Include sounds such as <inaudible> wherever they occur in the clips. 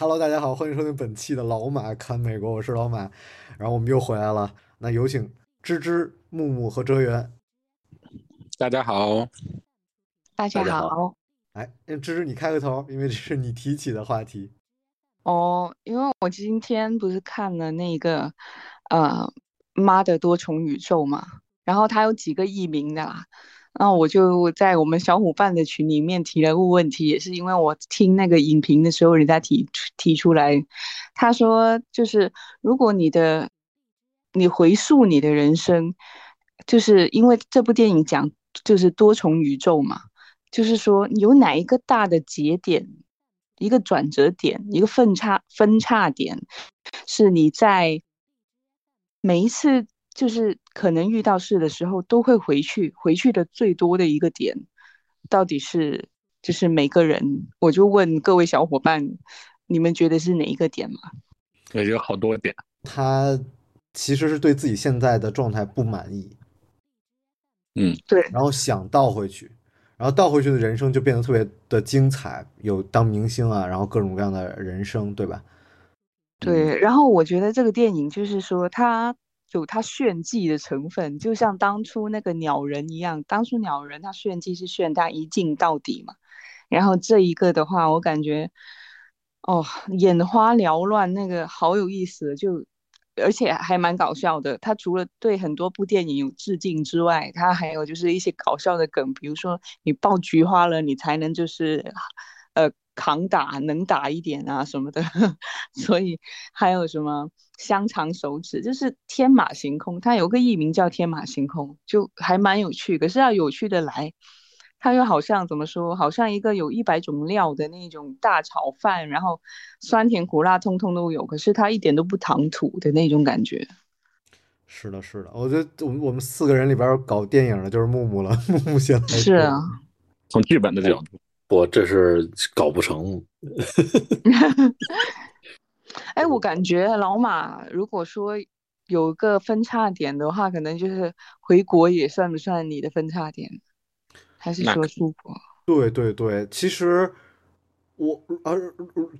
Hello，大家好，欢迎收听本期的老马看美国，我是老马，然后我们又回来了。那有请芝芝、木木和哲源。大家好，大家好。哎，那芝芝你开个头，因为这是你提起的话题。哦，因为我今天不是看了那个呃《妈的多重宇宙》嘛，然后它有几个译名的啦，然后我就在我们小伙伴的群里面提了个问题，也是因为我听那个影评的时候，人家提提出来，他说就是如果你的你回溯你的人生，就是因为这部电影讲就是多重宇宙嘛，就是说有哪一个大的节点，一个转折点，一个分叉分叉点，是你在每一次就是可能遇到事的时候都会回去，回去的最多的一个点，到底是就是每个人，我就问各位小伙伴，你们觉得是哪一个点嘛？也有好多点。他其实是对自己现在的状态不满意，嗯，对，然后想倒回去，然后倒回去的人生就变得特别的精彩，有当明星啊，然后各种各样的人生，对吧？对，然后我觉得这个电影就是说，它有它炫技的成分，就像当初那个鸟人一样，当初鸟人他炫技是炫他一镜到底嘛，然后这一个的话，我感觉哦，眼花缭乱，那个好有意思，就而且还蛮搞笑的。他除了对很多部电影有致敬之外，他还有就是一些搞笑的梗，比如说你爆菊花了，你才能就是呃扛打能打一点啊什么的，<laughs> 所以还有什么香肠手指，就是天马行空。它有个艺名叫天马行空，就还蛮有趣。可是要有趣的来，它又好像怎么说，好像一个有一百种料的那种大炒饭，然后酸甜苦辣通通都有，可是它一点都不唐突的那种感觉。是的，是的，我觉得我们我们四个人里边搞电影的就是木木了，木木先来是啊，从剧本的角度，我这是搞不成。<laughs> 哎，我感觉老马如果说有个分叉点的话，可能就是回国也算不算你的分叉点？还是说出国？对对对，其实我啊，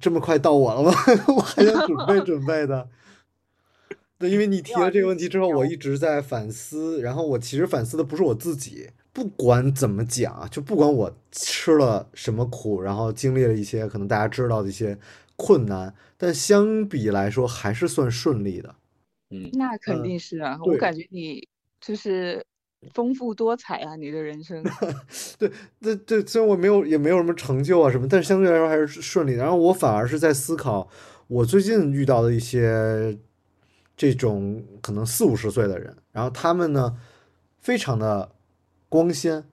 这么快到我了吗？<laughs> 我还想准备准备的。对，因为你提了这个问题之后，我一直在反思，然后我其实反思的不是我自己，不管怎么讲啊，就不管我吃了什么苦，然后经历了一些可能大家知道的一些困难，但相比来说还是算顺利的。嗯，那肯嗯定是啊，我感觉你就是丰富多彩啊，你的人生。<laughs> 对，对对虽然我没有也没有什么成就啊什么，但是相对来说还是顺利的。然后我反而是在思考，我最近遇到的一些这种可能四五十岁的人，然后他们呢非常的光鲜，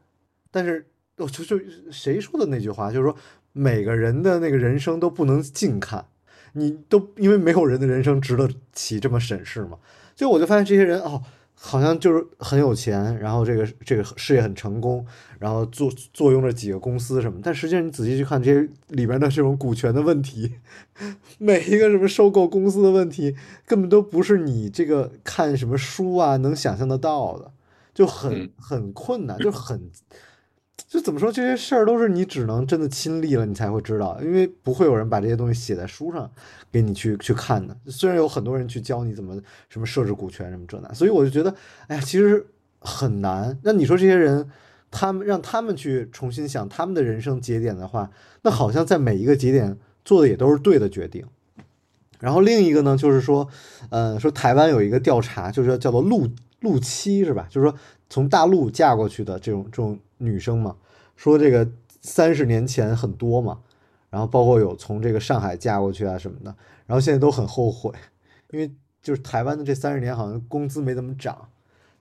但是我就就谁说的那句话，就是说每个人的那个人生都不能近看，你都因为没有人的人生值得起这么审视嘛。所以我就发现这些人哦。好像就是很有钱，然后这个这个事业很成功，然后坐坐拥着几个公司什么，但实际上你仔细去看这些里边的这种股权的问题，<laughs> 每一个什么收购公司的问题，根本都不是你这个看什么书啊能想象得到的，就很嗯很困难，就很就怎么说这些事儿都是你只能真的亲历了你才会知道，因为不会有人把这些东西写在书上给你去去看的。虽然有很多人去教你怎么什么设置股权什么这那，所以我就觉得，哎呀，其实很难。那你说这些人，他们让他们去重新想他们的人生节点的话，那好像在每一个节点做的也都是对的决定。然后另一个呢，就是说，呃，说台湾有一个调查，就是叫做陆陆妻是吧？就是说从大陆嫁过去的这种这种女生嘛，说这个三十年前很多嘛，然后包括有从这个上海嫁过去啊什么的，然后现在都很后悔，因为就是台湾的这三十年好像工资没怎么涨，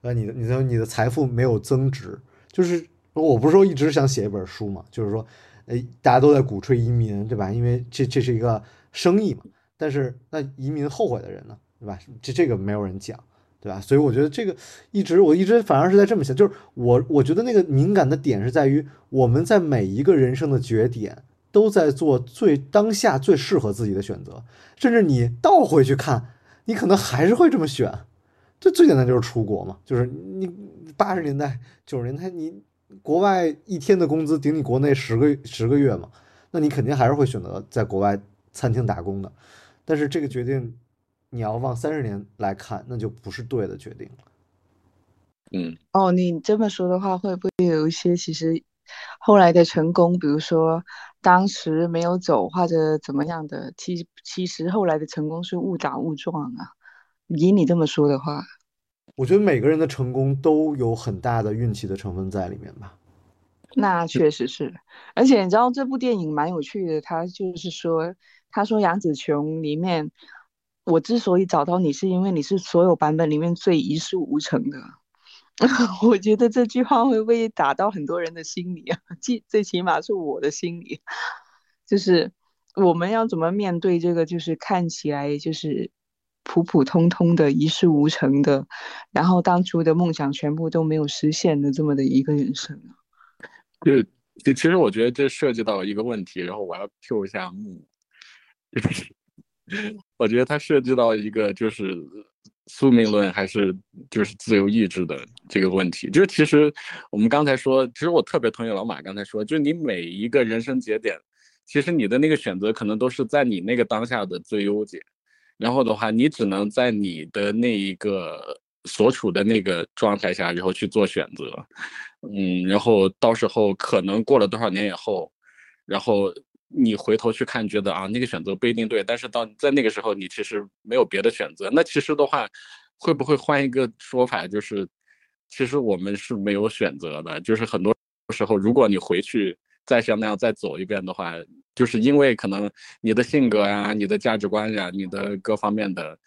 呃，你的你的你的财富没有增值，就是我不是说一直想写一本书嘛，就是说，哎，大家都在鼓吹移民，对吧？因为这这是一个生意嘛。但是那移民后悔的人呢？对吧？这这个没有人讲，对吧？所以我觉得这个一直我一直反而是在这么想，就是我我觉得那个敏感的点是在于我们在每一个人生的节点都在做最当下最适合自己的选择，甚至你倒回去看，你可能还是会这么选。这最简单就是出国嘛，就是你八十年代九十年代你国外一天的工资顶你国内十个十个月嘛，那你肯定还是会选择在国外餐厅打工的。但是这个决定你要往三十年来看，那就不是对的决定了。嗯，哦，你这么说的话，会不会有一些其实后来的成功，比如说当时没有走或者怎么样的，其其实后来的成功是误打误撞啊？以你这么说的话，我觉得每个人的成功都有很大的运气的成分在里面吧。那确实是，而且你知道这部电影蛮有趣的，他就是说，他说杨紫琼里面，我之所以找到你，是因为你是所有版本里面最一事无成的。<laughs> 我觉得这句话会不会打到很多人的心里啊？<laughs> 最最起码是我的心里，就是我们要怎么面对这个，就是看起来就是普普通通的一事无成的，然后当初的梦想全部都没有实现的这么的一个人生啊。就其实我觉得这涉及到一个问题，然后我要 Q 一下木，<laughs> <laughs> 我觉得它涉及到一个就是宿命论还是就是自由意志的这个问题。就是其实我们刚才说，其实我特别同意老马刚才说，就是你每一个人生节点，其实你的那个选择可能都是在你那个当下的最优解，然后的话，你只能在你的那一个所处的那个状态下，然后去做选择。嗯，然后到时候可能过了多少年以后，然后你回头去看，觉得啊那个选择不一定对，但是到在那个时候你其实没有别的选择。那其实的话，会不会换一个说法，就是其实我们是没有选择的，就是很多时候如果你回去再像那样再走一遍的话，就是因为可能你的性格呀、你的价值观呀、你的各方面的。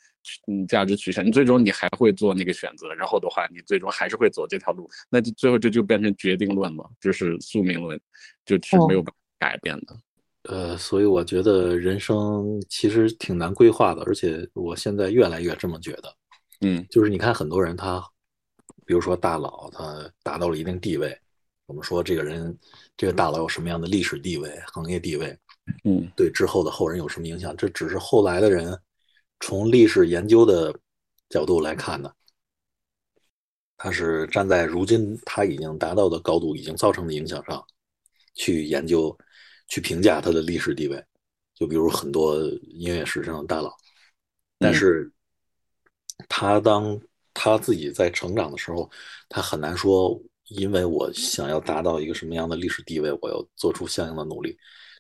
嗯，价值取向，你最终你还会做那个选择，然后的话，你最终还是会走这条路，那就最后这就变成决定论了，就是宿命论，就是没有办法改变的。呃，所以我觉得人生其实挺难规划的，而且我现在越来越这么觉得。嗯，就是你看很多人他，比如说大佬，他达到了一定地位，我们说这个人这个大佬有什么样的历史地位、行业地位，嗯，对之后的后人有什么影响？这只是后来的人。从历史研究的角度来看呢，他是站在如今他已经达到的高度、已经造成的影响上，去研究、去评价他的历史地位。就比如很多音乐史上的大佬，但是他当他自己在成长的时候，他很难说，因为我想要达到一个什么样的历史地位，我要做出相应的努力，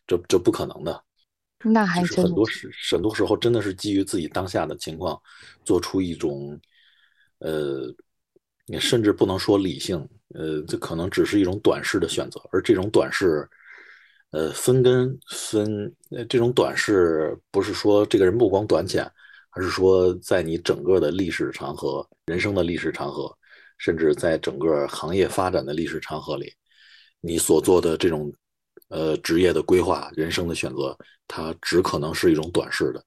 这这不可能的。那还是很多时很多时候真的是基于自己当下的情况，做出一种，呃，你甚至不能说理性，呃，这可能只是一种短视的选择，而这种短视，呃，分跟分，这种短视不是说这个人目光短浅，而是说在你整个的历史长河、人生的历史长河，甚至在整个行业发展的历史长河里，你所做的这种。呃，职业的规划、人生的选择，它只可能是一种短视的。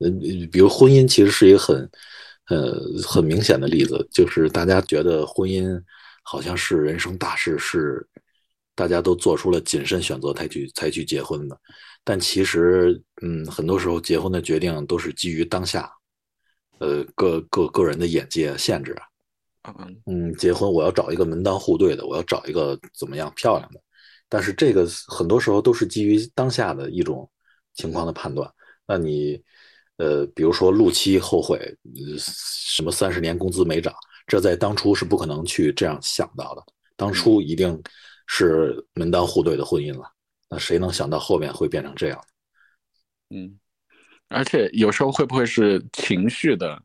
嗯，比如婚姻，其实是一个很，呃，很明显的例子，就是大家觉得婚姻好像是人生大事，是大家都做出了谨慎选择才去才去结婚的。但其实，嗯，很多时候结婚的决定都是基于当下，呃，个个个人的眼界限制啊。嗯，结婚我要找一个门当户对的，我要找一个怎么样漂亮的。但是这个很多时候都是基于当下的一种情况的判断。那你，呃，比如说陆期后悔，什么三十年工资没涨，这在当初是不可能去这样想到的。当初一定是门当户对的婚姻了。那谁能想到后面会变成这样？嗯，而且有时候会不会是情绪的？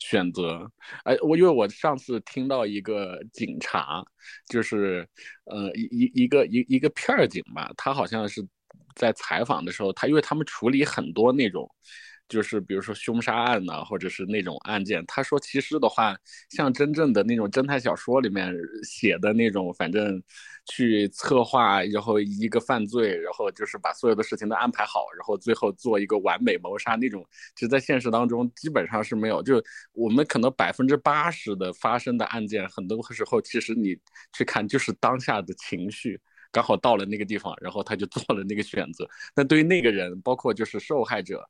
选择，哎，我因为我上次听到一个警察，就是呃一一一个一一个片儿警吧，他好像是在采访的时候，他因为他们处理很多那种就是比如说凶杀案呐、或者是那种案件。他说，其实的话，像真正的那种侦探小说里面写的那种，反正去策划，然后一个犯罪，然后就是把所有的事情都安排好，然后最后做一个完美谋杀那种，其实在现实当中基本上是没有。就我们可能百分之八十的发生的案件，很多时候其实你去看就是当下的情绪。刚好到了那个地方，然后他就做了那个选择。但对于那个人，包括就是受害者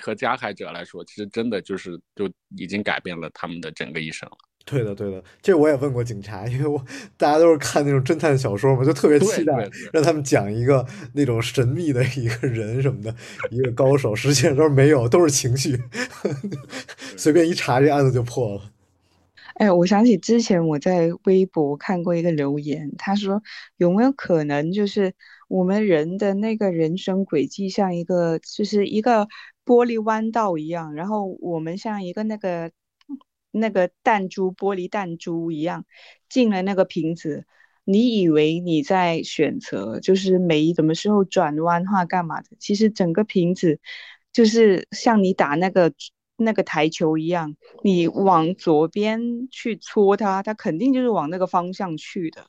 和加害者来说，其实真的就是就已经改变了他们的整个一生了。对的，对的，这我也问过警察，因为我大家都是看那种侦探小说嘛，就特别期待让他们讲一个那种神秘的一个人什么的，一个高手，实际上都是没有，都是情绪，随便一查这案子就破了。哎，我想起之前我在微博看过一个留言，他说有没有可能就是我们人的那个人生轨迹像一个就是一个玻璃弯道一样，然后我们像一个那个那个弹珠玻璃弹珠一样进了那个瓶子，你以为你在选择就是每什么时候转弯或干嘛的，其实整个瓶子就是像你打那个那个台球一样。你往左边去戳它，它肯定就是往那个方向去的。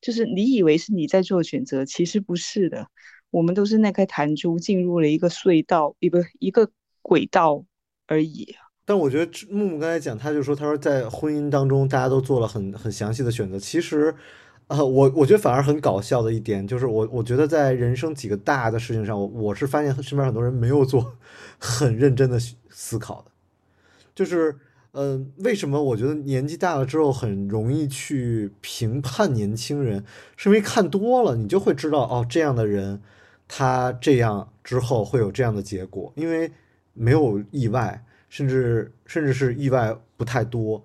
就是你以为是你在做选择，其实不是的。我们都是那颗弹珠进入了一个隧道，一个一个轨道而已。但我觉得木木刚才讲，他就说，他说在婚姻当中，大家都做了很很详细的选择。其实，呃，我我觉得反而很搞笑的一点，就是我我觉得在人生几个大的事情上，我我是发现身边很多人没有做很认真的思考的，就是。嗯、呃，为什么我觉得年纪大了之后很容易去评判年轻人？是因为看多了，你就会知道哦，这样的人他这样之后会有这样的结果，因为没有意外，甚至甚至是意外不太多。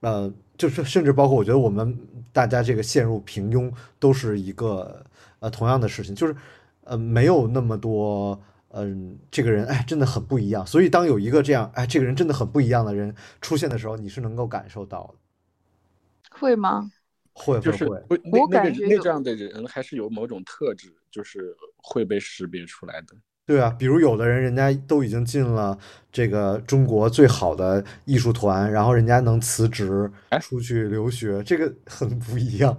呃，就是甚至包括我觉得我们大家这个陷入平庸都是一个呃同样的事情，就是呃没有那么多。嗯，这个人哎，真的很不一样。所以当有一个这样哎，这个人真的很不一样的人出现的时候，你是能够感受到的。会吗？会就是会。那我感觉那这样的人还是有某种特质，就是会被识别出来的。对啊，比如有的人，人家都已经进了这个中国最好的艺术团，然后人家能辞职哎出去留学，这个很不一样。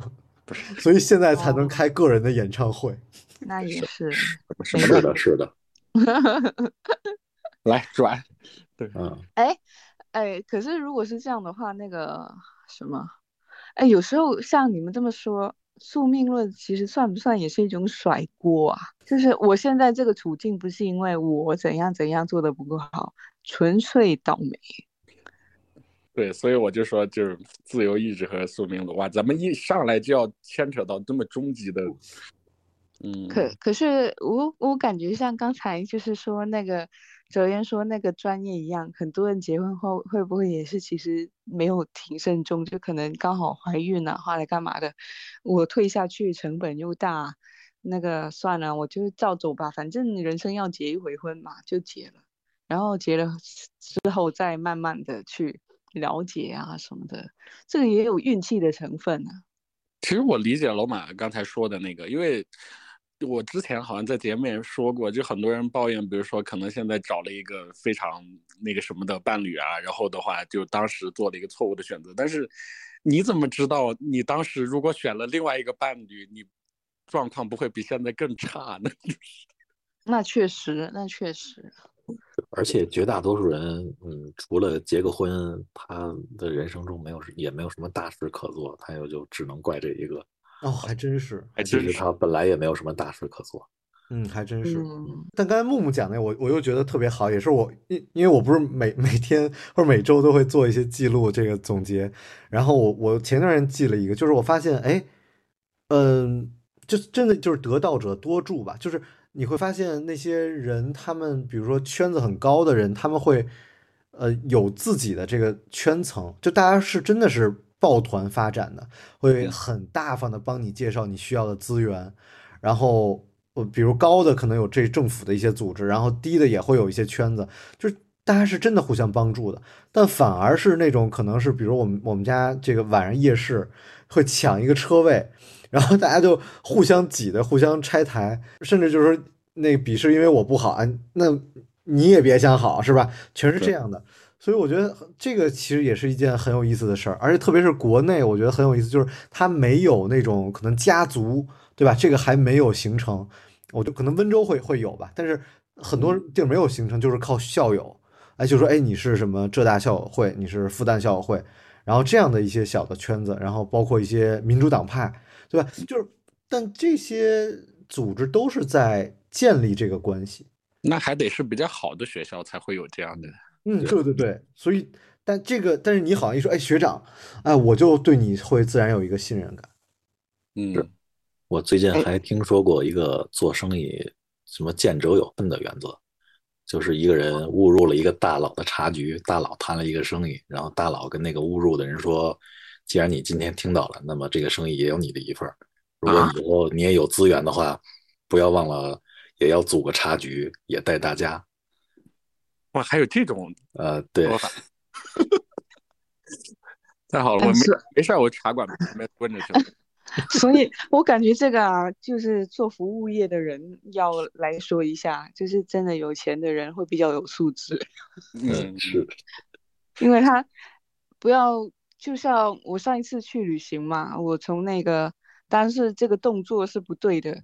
所以现在才能哦开个人的演唱会。<laughs> 那也是。什么是的，是的，<laughs> 来转，对嗯，哎哎，可是如果是这样的话，那个什么，哎，有时候像你们这么说，宿命论其实算不算也是一种甩锅啊？就是我现在这个处境，不是因为我怎样怎样做的不够好，纯粹倒霉。对，所以我就说，就是自由意志和宿命论，哇，咱们一上来就要牵扯到这么终极的，嗯，可可是我我感觉像刚才就是说那个哲言说那个专业一样，很多人结婚后会不会也是其实没有挺慎重，就可能刚好怀孕了，或者干嘛的，我退下去成本又大，那个算了，我就照走吧，反正人生要结一回婚嘛，就结了，然后结了之后再慢慢的去了解啊什么的，这个也有运气的成分啊。其实我理解老马刚才说的那个，因为我之前好像在节目也说过，就很多人抱怨，比如说可能现在找了一个非常那个什么的伴侣啊，然后的话就当时做了一个错误的选择。但是你怎么知道你当时如果选了另外一个伴侣，你状况不会比现在更差呢？<laughs> 那确实，那确实。而且绝大多数人，嗯，除了结个婚，他的人生中没有也没有什么大事可做，他也就只能怪这一个。哦，还真是，还其真是。实他本来也没有什么大事可做。嗯，还真是。嗯，但刚才木木讲的，我我又觉得特别好，也是我因因为我不是每每天或者每周都会做一些记录这个总结，然后我我前段时间记了一个，就是我发现哎，嗯，就真的就是得道者多助吧，就是你会发现那些人，他们比如说圈子很高的人，他们会呃有自己的这个圈层，就大家是真的是抱团发展的，会很大方的帮你介绍你需要的资源，然后呃比如高的可能有这政府的一些组织，然后低的也会有一些圈子，就是大家是真的互相帮助的，但反而是那种可能是比如我们我们家这个晚上夜市会抢一个车位。然后大家就互相挤的，互相拆台，甚至就是说那笔试因为我不好啊，那你也别想好，是吧？全是这样的。所以我觉得这个其实也是一件很有意思的事儿，而且特别是国内，我觉得很有意思，就是它没有那种可能家族，对吧？这个还没有形成，我就可能温州会会有吧，但是很多地儿没有形成，就是靠校友，哎，就说哎你是什么浙大校友会，你是复旦校友会，然后这样的一些小的圈子，然后包括一些民主党派，对吧？就是但这些组织都是在建立这个关系。那还得是比较好的学校才会有这样的。嗯，对对对，所以但这个但是你好像一说，哎，学长，哎，我就对你会自然有一个信任感。嗯，我最近还听说过一个做生意什么见者有份的原则，就是一个人误入了一个大佬的茶局，大佬谈了一个生意，然后大佬跟那个误入的人说，既然你今天听到了，那么这个生意也有你的一份儿。如果以后你也有资源的话，不要忘了也要组个茶局，也带大家。哇，还有这种呃，对说，法，太好了，我没没事儿，我茶馆旁边蹲着去了。所以我感觉这个啊，就是做服务业的人要来说一下，就是真的有钱的人会比较有素质，<laughs> 嗯，是，因为他不要，就像我上一次去旅行嘛，我从那个，但是这个动作是不对的，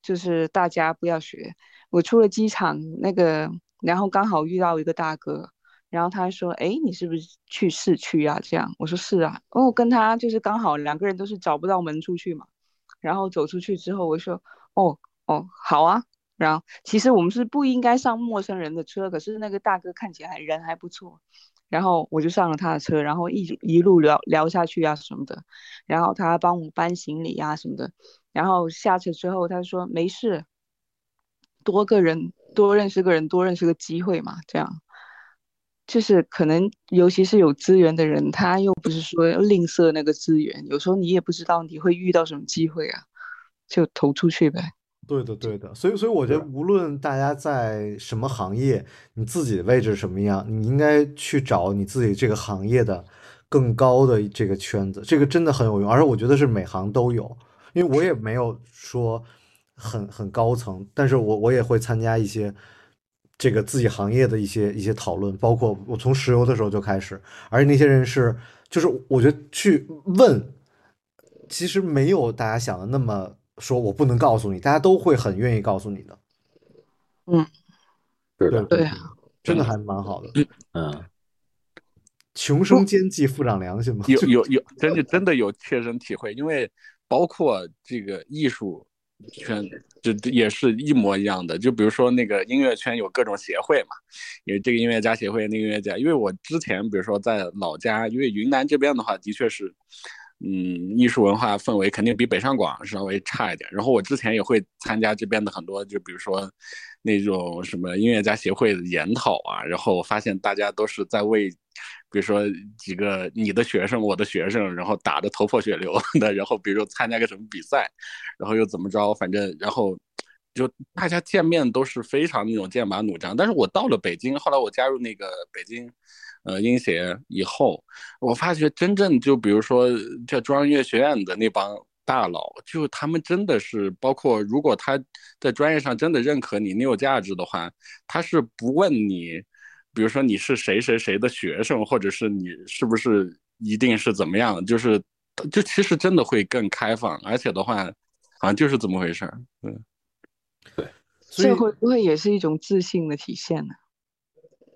就是大家不要学。我出了机场那个，然后刚好遇到一个大哥，然后他说：“哎，你是不是去市区啊？”这样我说：“是啊。”然后我跟他就是刚好两个人都是找不到门出去嘛，然后走出去之后，我说：“哦哦，好啊。”然后其实我们是不应该上陌生人的车，可是那个大哥看起来人还不错，然后我就上了他的车，然后一一路聊聊下去啊什么的，然后他帮我搬行李啊什么的，然后下车之后他说没事，多个人多认识个人多认识个机会嘛，这样。就是可能，尤其是有资源的人，他又不是说吝啬那个资源，有时候你也不知道你会遇到什么机会啊，就投出去呗。对的，对的，所以，所以我觉得，无论大家在什么行业，你自己的位置什么样，你应该去找你自己这个行业的更高的这个圈子，这个真的很有用，而且我觉得是每行都有，因为我也没有说很很高层，但是我我也会参加一些这个自己行业的一些一些讨论，包括我从石油的时候就开始，而且那些人是，就是我觉得去问，其实没有大家想的那么说我不能告诉你，大家都会很愿意告诉你的。嗯，对，对啊，真的还蛮好的。嗯，穷生奸计，富长良心嘛。<laughs> 有有有，真的真的有切身体会，因为包括这个艺术圈，就也是一模一样的。就比如说那个音乐圈有各种协会嘛，有这个音乐家协会，那个音乐家。因为我之前比如说在老家，因为云南这边的话，的确是。嗯，艺术文化氛围肯定比北上广稍微差一点。然后我之前也会参加这边的很多，就比如说那种什么音乐家协会的研讨啊。然后我发现大家都是在为，比如说几个你的学生、我的学生，然后打得头破血流的。然后比如说参加个什么比赛，然后又怎么着，反正然后就大家见面都是非常那种剑拔弩张。但是我到了北京，后来我加入那个北京。呃，音协以后，我发觉真正就比如说这中央音乐学院的那帮大佬，就他们真的是，包括如果他在专业上真的认可你，你有价值的话，他是不问你，比如说你是谁谁谁的学生，或者是你是不是一定是怎么样，就是就其实真的会更开放，而且的话，好像就是这么回事儿，嗯，所以这会不会也是一种自信的体现呢？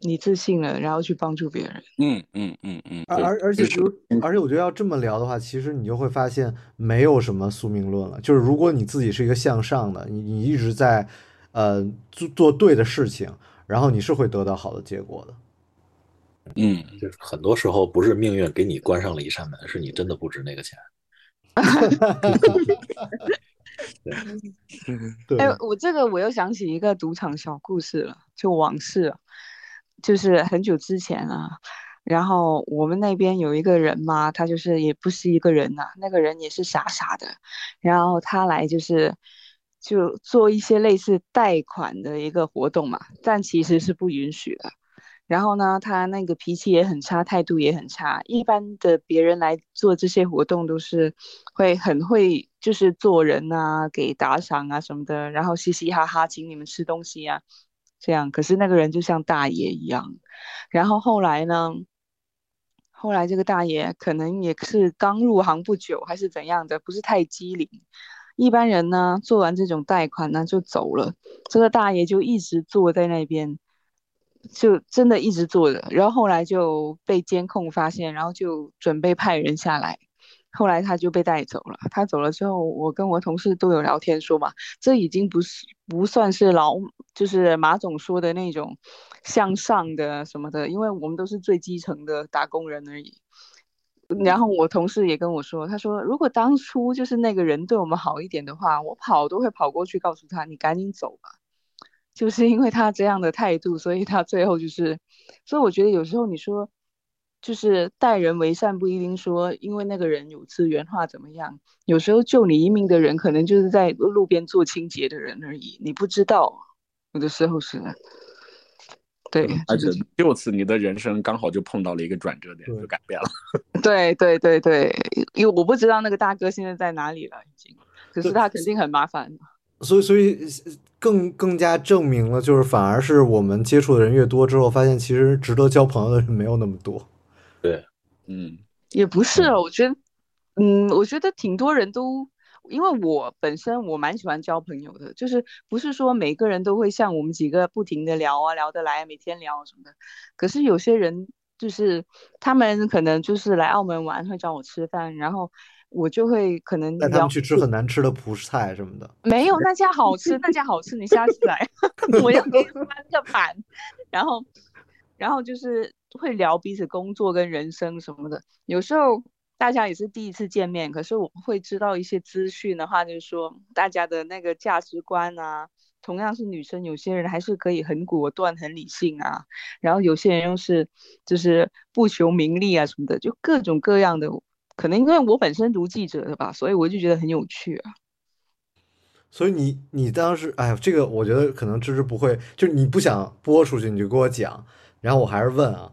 你自信了，然后去帮助别人。嗯嗯嗯嗯，而而而且就是而且我觉得要这么聊的话，其实你就会发现没有什么宿命论了。就是如果你自己是一个向上的，你你一直在呃做做对的事情，然后你是会得到好的结果的。嗯。就是很多时候不是命运给你关上了一扇门，是你真的不值那个钱。<laughs> 对，哎，我这个我又想起一个赌场小故事了，就往事了，就是很久之前啊，然后我们那边有一个人嘛，他就是也不是一个人呐、那个人也是傻傻的，然后他来就是就做一些类似贷款的一个活动嘛，但其实是不允许的。然后呢，他那个脾气也很差，态度也很差。一般的别人来做这些活动都是会很会，就是做人啊，给打赏啊什么的，然后嘻嘻哈哈请你们吃东西啊。这样。可是那个人就像大爷一样，然后后来呢？后来这个大爷可能也是刚入行不久，还是怎样的，不是太机灵。一般人呢，做完这种贷款呢就走了，这个大爷就一直坐在那边，就真的一直坐着。然后后来就被监控发现，然后就准备派人下来。后来他就被带走了。他走了之后，我跟我同事都有聊天说嘛，这已经不是不算是老，就是马总说的那种向上的什么的，因为我们都是最基层的打工人而已。然后我同事也跟我说，他说如果当初就是那个人对我们好一点的话，我跑都会跑过去告诉他，你赶紧走吧。就是因为他这样的态度，所以他最后就是，所以我觉得有时候你说。就是待人为善，不一定说因为那个人有资源化怎么样。有时候救你一命的人，可能就是在路边做清洁的人而已，你不知道。有的时候是，对，而且就此你的人生刚好就碰到了一个转折点，就改变了。<laughs> 对对对对，因为我不知道那个大哥现在在哪里了，已经。可是他肯定很麻烦。所以，所以更更加证明了，就是反而是我们接触的人越多之后，发现其实值得交朋友的人没有那么多。对，嗯，也不是，我觉得，嗯，我觉得挺多人都，因为我本身我蛮喜欢交朋友的，就是不是说每个人都会像我们几个不停的聊啊，聊得来，每天聊什么的。可是有些人就是他们可能就是来澳门玩，会找我吃饭，然后我就会可能带他们去吃很难吃的葡菜什么的。没有，那家好吃，<laughs> 那家好吃，你下次来，<laughs> 我要给你翻个盘，然后，然后就是。会聊彼此工作跟人生什么的，有时候大家也是第一次见面，可是我会知道一些资讯的话，就是说大家的那个价值观啊，同样是女生，有些人还是可以很果断、很理性啊，然后有些人又是就是不求名利啊什么的，就各种各样的。可能因为我本身读记者的吧，所以我就觉得很有趣啊。所以你你当时，哎，这个我觉得可能芝芝不会，就是你不想播出去，你就跟我讲，然后我还是问啊。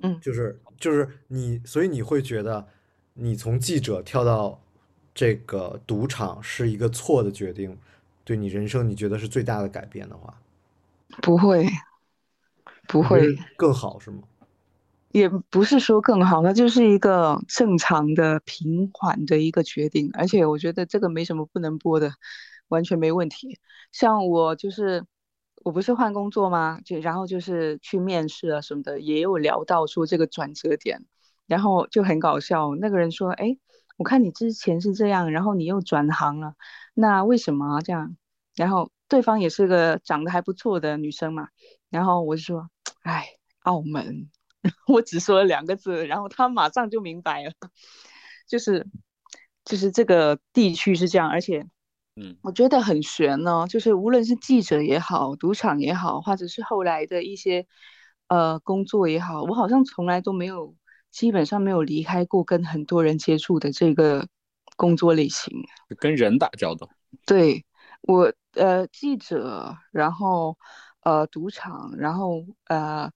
嗯，就是就是你，所以你会觉得你从记者跳到这个赌场是一个错的决定，对你人生你觉得是最大的改变的话，不会，不会更好是吗？也不是说更好，那就是一个正常的平缓的一个决定，而且我觉得这个没什么不能播的，完全没问题。像我就是。我不是换工作吗？就然后就是去面试啊什么的，也有聊到说这个转折点，然后就很搞笑。那个人说：“哎，我看你之前是这样，然后你又转行了，那为什么这样？”然后对方也是个长得还不错的女生嘛，然后我就说：“哎，澳门。<laughs> ”我只说了两个字，然后他马上就明白了，<laughs> 就是就是这个地区是这样，而且。嗯，我觉得很悬呢，就是无论是记者也好，赌场也好，或者是后来的一些呃工作也好，我好像从来都没有，基本上没有离开过跟很多人接触的这个工作类型。跟人打交道。对，我呃记者，然后呃赌场，然后呃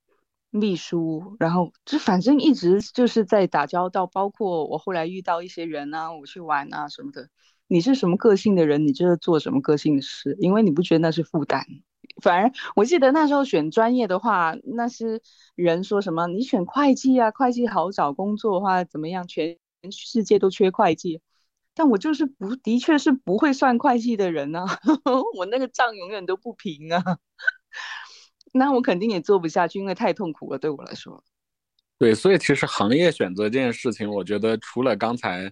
秘书，然后就反正一直就是在打交道，包括我后来遇到一些人啊，我去玩啊什么的。你是什么个性的人，你就是做什么个性的事，因为你不觉得那是负担。反而我记得那时候选专业的话，那是人说什么你选会计啊，会计好找工作的话怎么样？全世界都缺会计，但我就是不，的确是不会算会计的人啊，<laughs> 我那个账永远都不平啊，<laughs> 那我肯定也做不下去，因为太痛苦了，对我来说。对，所以其实行业选择这件事情，我觉得除了刚才。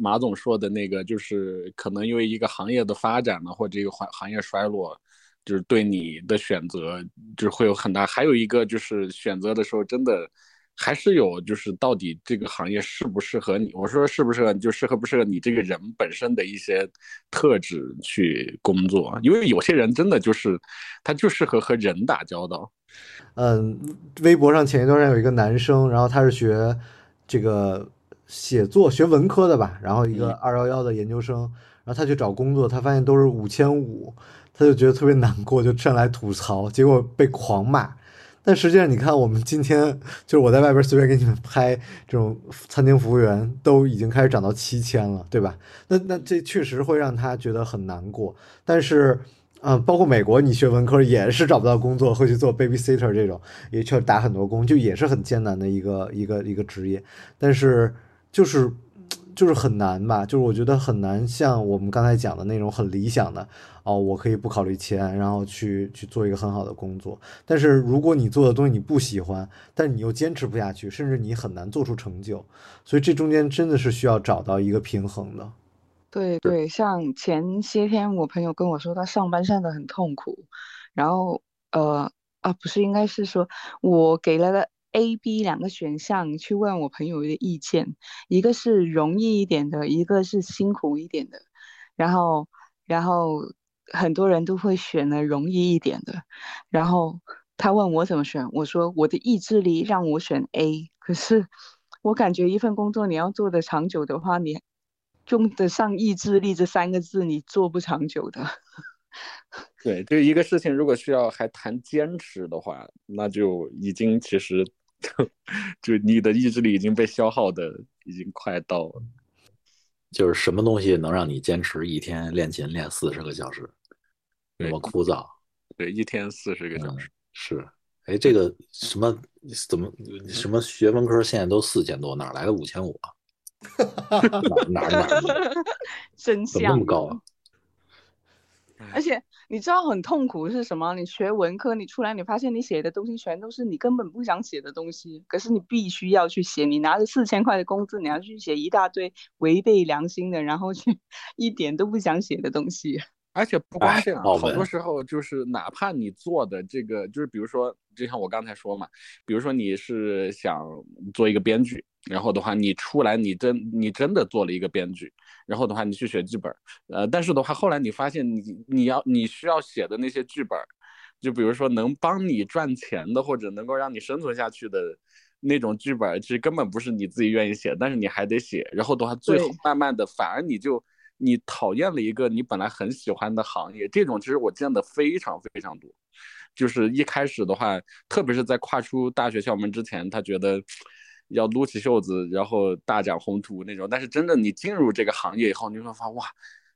马总说的那个，就是可能因为一个行业的发展呢，或者一个行行业衰落，就是对你的选择就是会有很大。还有一个就是选择的时候，真的还是有就是到底这个行业适不适合你。我说适不适合，就适合不适合你这个人本身的一些特质去工作。因为有些人真的就是他就适合和人打交道。嗯，微博上前一段时间有一个男生，然后他是学这个。写作学文科的吧，然后一个二幺幺的研究生，然后他去找工作，他发现都是五千五，他就觉得特别难过，就上来吐槽，结果被狂骂。但实际上，你看我们今天就是我在外边随便给你们拍这种餐厅服务员，都已经开始涨到七千了，对吧？那那这确实会让他觉得很难过。但是嗯，包括美国，你学文科也是找不到工作，会去做 babysitter 这种，也确实打很多工，就也是很艰难的一个一个一个职业。但是就是就是很难吧，就是我觉得很难，像我们刚才讲的那种很理想的哦，我可以不考虑钱，然后去去做一个很好的工作。但是如果你做的东西你不喜欢，但是你又坚持不下去，甚至你很难做出成就，所以这中间真的是需要找到一个平衡的。对对，像前些天我朋友跟我说，他上班上的很痛苦，然后呃啊，不是，应该是说我给了个 A、B 两个选项去问我朋友的意见，一个是容易一点的，一个是辛苦一点的，然后然后很多人都会选了容易一点的，然后他问我怎么选，我说我的意志力让我选 A，可是我感觉一份工作你要做的长久的话，你。用得上意志力这三个字，你做不长久的。对，就一个事情，如果需要还谈坚持的话，那就已经其实就 <laughs> 就你的意志力已经被消耗的已经快到。就是什么东西能让你坚持一天练琴练四十个小时？那么枯燥。对，一天四十个小时。是，哎，这个什么怎么什么学文科现在都四千多，哪来的五千五啊？<laughs> 哪哪哪？真相那么高啊！而且你知道很痛苦是什么？你学文科，你出来你发现你写的东西全都是你根本不想写的东西，可是你必须要去写。你拿着四千块的工资，你要去写一大堆违背良心的，然后去 <laughs> 一点都不想写的东西。而且不光这样，好多时候就是哪怕你做的这个，就是比如说，就像我刚才说嘛，比如说你是想做一个编剧，然后的话你出来你真你真的做了一个编剧，然后的话你去写剧本，呃，但是的话后来你发现你你要你需要写的那些剧本，就比如说能帮你赚钱的或者能够让你生存下去的那种剧本，其实根本不是你自己愿意写，但是你还得写，然后的话最后慢慢的反而你就。你讨厌了一个你本来很喜欢的行业，这种其实我见的非常非常多。就是一开始的话，特别是在跨出大学校门之前，他觉得要撸起袖子，然后大展宏图那种。但是真的你进入这个行业以后，你会发现哇，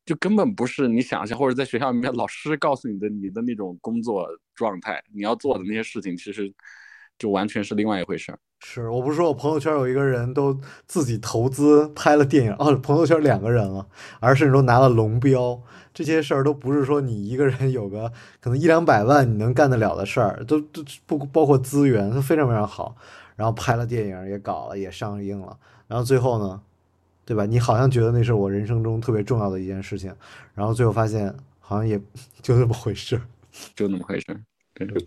就根本不是你想象或者在学校里面老师告诉你的你的那种工作状态，你要做的那些事情，其实就完全是另外一回事儿。是我不是说我朋友圈有一个人都自己投资拍了电影哦，朋友圈两个人了，而甚至都拿了龙标，这些事儿都不是说你一个人有个可能一两百万你能干得了的事儿，都都不包括资源都非常非常好，然后拍了电影也搞了也上映了，然后最后呢，对吧？你好像觉得那是我人生中特别重要的一件事情，然后最后发现好像也 <laughs> 就那么回事，就那么回事。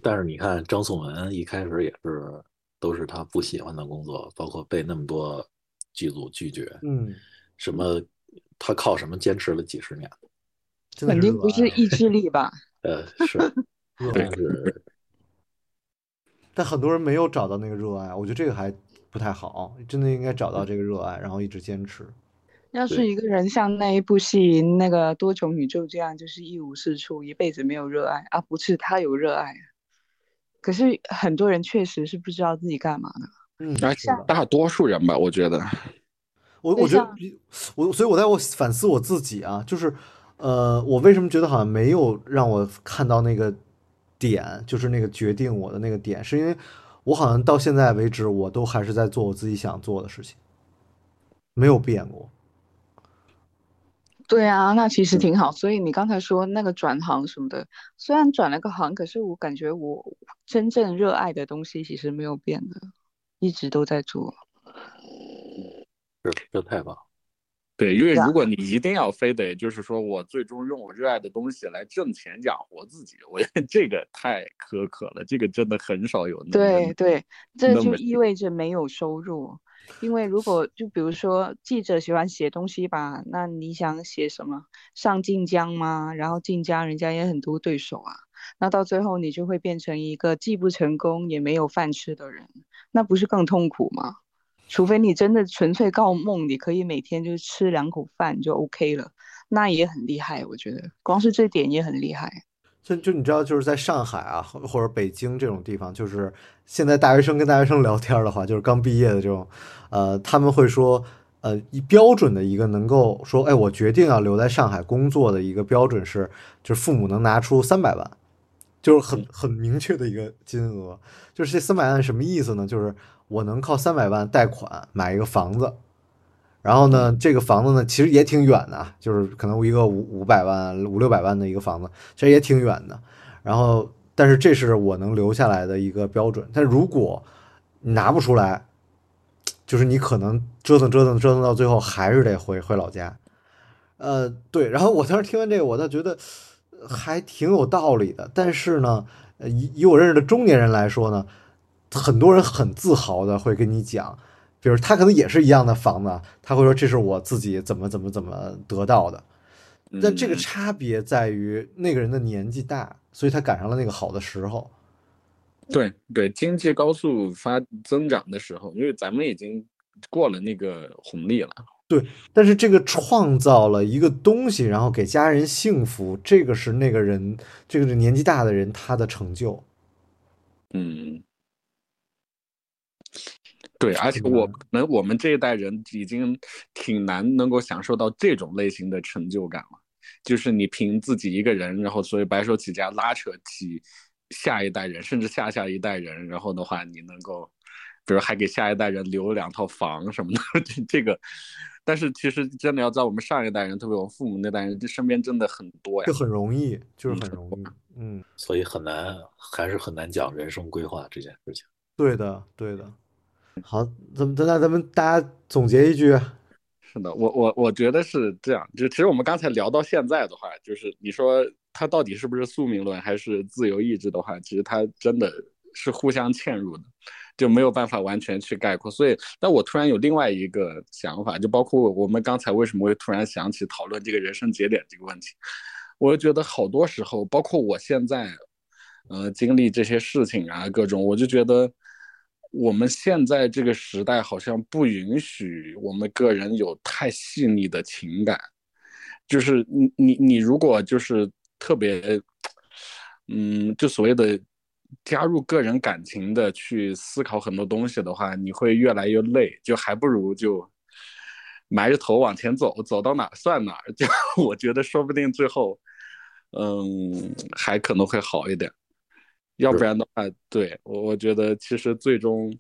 但是你看张颂文一开始也是。都是他不喜欢的工作，包括被那么多剧组拒绝。嗯，什么？他靠什么坚持了几十年？肯定不是意志力吧？<laughs> 呃，是，但是。但很多人没有找到那个热爱，我觉得这个还不太好。真的应该找到这个热爱，然后一直坚持。要是一个人像那一部戏那个多重宇宙这样，就是一无是处，一辈子没有热爱啊？不是他有热爱。可是很多人确实是不知道自己干嘛的，嗯，而且大多数人吧，我觉得，我我觉得我所以我在我反思我自己啊，就是呃，我为什么觉得好像没有让我看到那个点，就是那个决定我的那个点，是因为我好像到现在为止，我都还是在做我自己想做的事情，没有变过。对啊，那其实挺好。所以你刚才说那个转行什么的，虽然转了个行，可是我感觉我真正热爱的东西其实没有变的，一直都在做。这这太棒。对，因为如果你一定要非得就是说我最终用我热爱的东西来挣钱养活自己，我觉得这个太苛刻了。这个真的很少有。对对，这就意味着没有收入。因为如果就比如说记者喜欢写东西吧，那你想写什么？上晋江吗？然后晋江人家也很多对手啊，那到最后你就会变成一个既不成功也没有饭吃的人，那不是更痛苦吗？除非你真的纯粹靠梦，你可以每天就吃两口饭就 OK 了，那也很厉害，我觉得光是这点也很厉害。就就你知道，就是在上海啊，或者北京这种地方，就是现在大学生跟大学生聊天的话，就是刚毕业的这种，呃，他们会说，呃一标准的一个能够说，哎，我决定要留在上海工作的一个标准是，就是父母能拿出三百万，就是很很明确的一个金额。就是这三百万什么意思呢？就是我能靠三百万贷款买一个房子，然后呢，这个房子呢其实也挺远的，就是可能一个五五百万、五六百万的一个房子，其实也挺远的。然后，但是这是我能留下来的一个标准。但如果拿不出来，就是你可能折腾折腾折腾到最后还是得回回老家。呃，对。然后我当时听完这个，我倒觉得还挺有道理的。但是呢，以以我认识的中年人来说呢，很多人很自豪的会跟你讲，比如他可能也是一样的房子，他会说这是我自己怎么怎么怎么得到的。但这个差别在于那个人的年纪大，所以他赶上了那个好的时候。对对，经济高速发增长的时候，因为咱们已经过了那个红利了。对，但是这个创造了一个东西，然后给家人幸福，这个是那个人，这个是年纪大的人他的成就。嗯，对，而且我们我们这一代人已经挺难能够享受到这种类型的成就感了，就是你凭自己一个人，然后所以白手起家拉扯起。下一代人，甚至下下一代人，然后的话，你能够，比如还给下一代人留两套房什么的，<laughs> 这这个，但是其实真的要在我们上一代人，特别我们父母那代人，这身边真的很多呀，就很容易，<laughs> 就是很容易，嗯，所以很难，还是很难讲人生规划这件事情。对的，对的。好，咱们那咱们大家总结一句。是的，我我我觉得是这样，就其实我们刚才聊到现在的话，就是你说。它到底是不是宿命论还是自由意志的话，其实它真的是互相嵌入的，就没有办法完全去概括。所以，但我突然有另外一个想法，就包括我们刚才为什么会突然想起讨论这个人生节点这个问题，我就觉得好多时候，包括我现在，呃，经历这些事情啊，各种，我就觉得我们现在这个时代好像不允许我们个人有太细腻的情感，就是你你你如果就是。特别，嗯，就所谓的加入个人感情的去思考很多东西的话，你会越来越累，就还不如就埋着头往前走，走到哪算哪。<laughs> 就我觉得，说不定最后，嗯，还可能会好一点。要不然的话，对我我觉得其实最终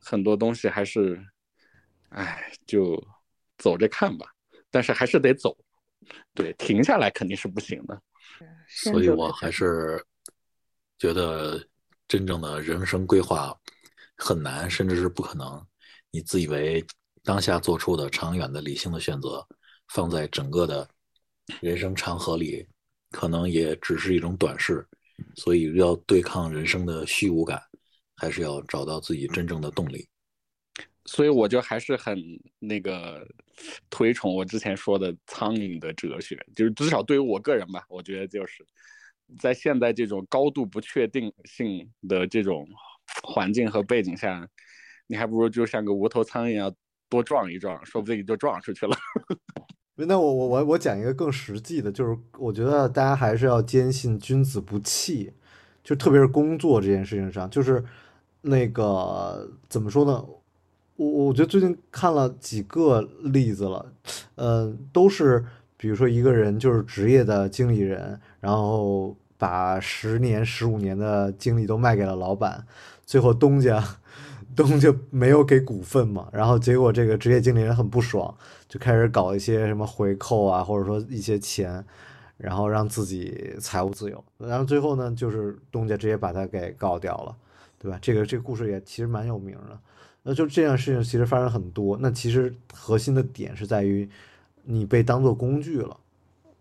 很多东西还是，哎，就走着看吧。但是还是得走，对，停下来肯定是不行的。所以我还是觉得真正的人生规划很难，甚至是不可能。你自以为当下做出的长远的理性的选择，放在整个的人生长河里，可能也只是一种短视。所以要对抗人生的虚无感，还是要找到自己真正的动力。所以我就还是很那个推崇我之前说的苍蝇的哲学，就是至少对于我个人吧，我觉得就是在现在这种高度不确定性的这种环境和背景下，你还不如就像个无头苍蝇一样多撞一撞，说不定就撞出去了。<laughs> 那我我我我讲一个更实际的，就是我觉得大家还是要坚信君子不器，就特别是工作这件事情上，就是那个怎么说呢？我我觉得最近看了几个例子了，嗯，都是比如说一个人就是职业的经理人，然后把十年、十五年的经历都卖给了老板，最后东家东家没有给股份嘛，<laughs> 然后结果这个职业经理人很不爽，就开始搞一些什么回扣啊，或者说一些钱，然后让自己财务自由，然后最后呢，就是东家直接把他给告掉了，对吧？这个这个故事也其实蛮有名的。那就这样事情其实发生很多，那其实核心的点是在于你被当做工具了。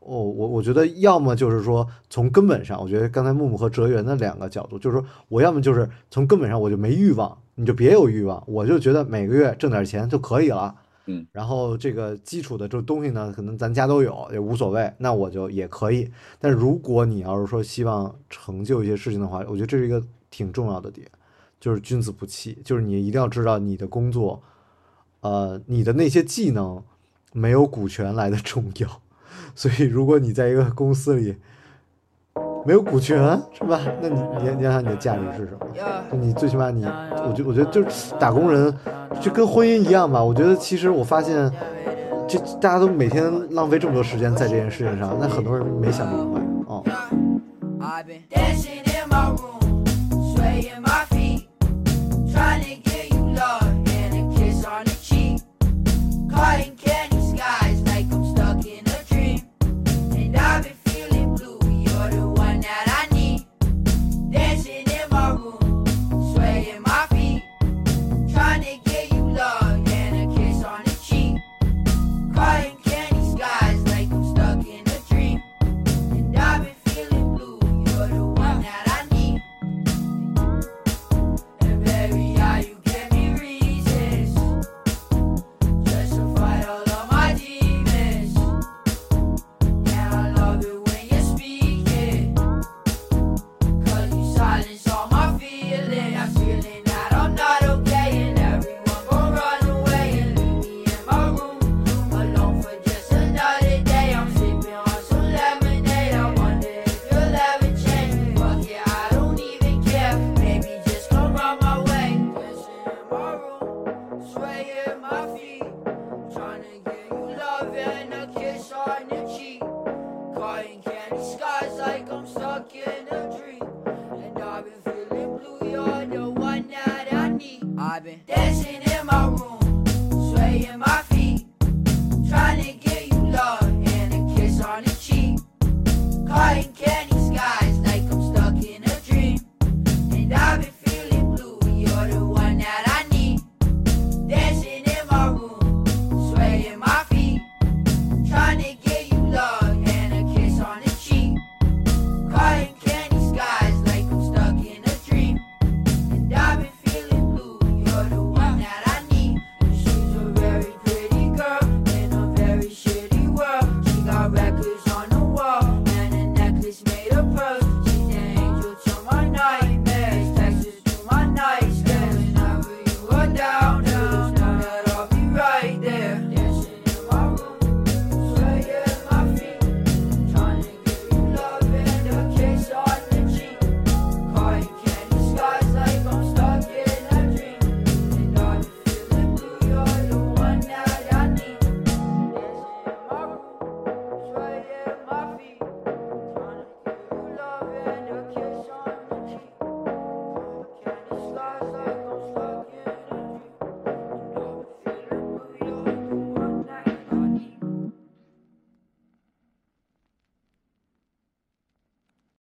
哦，我我觉得要么就是说从根本上，我觉得刚才木木和哲源的两个角度，就是说我要么就是从根本上我就没欲望，你就别有欲望，我就觉得每个月挣点钱就可以了。嗯，然后这个基础的这东西呢，可能咱家都有，也无所谓，那我就也可以。但如果你要是说希望成就一些事情的话，我觉得这是一个挺重要的点。就是君子不器，就是你一定要知道你的工作，呃，你的那些技能没有股权来的重要。<laughs> 所以，如果你在一个公司里，没有股权是吧？那你你想想你的价值是什么？你最起码你，我觉我觉得就是打工人，就跟婚姻一样吧。我觉得其实我发现，这大家都每天浪费这么多时间在这件事情上，那很多人没想明白哦。i been dancing in my room,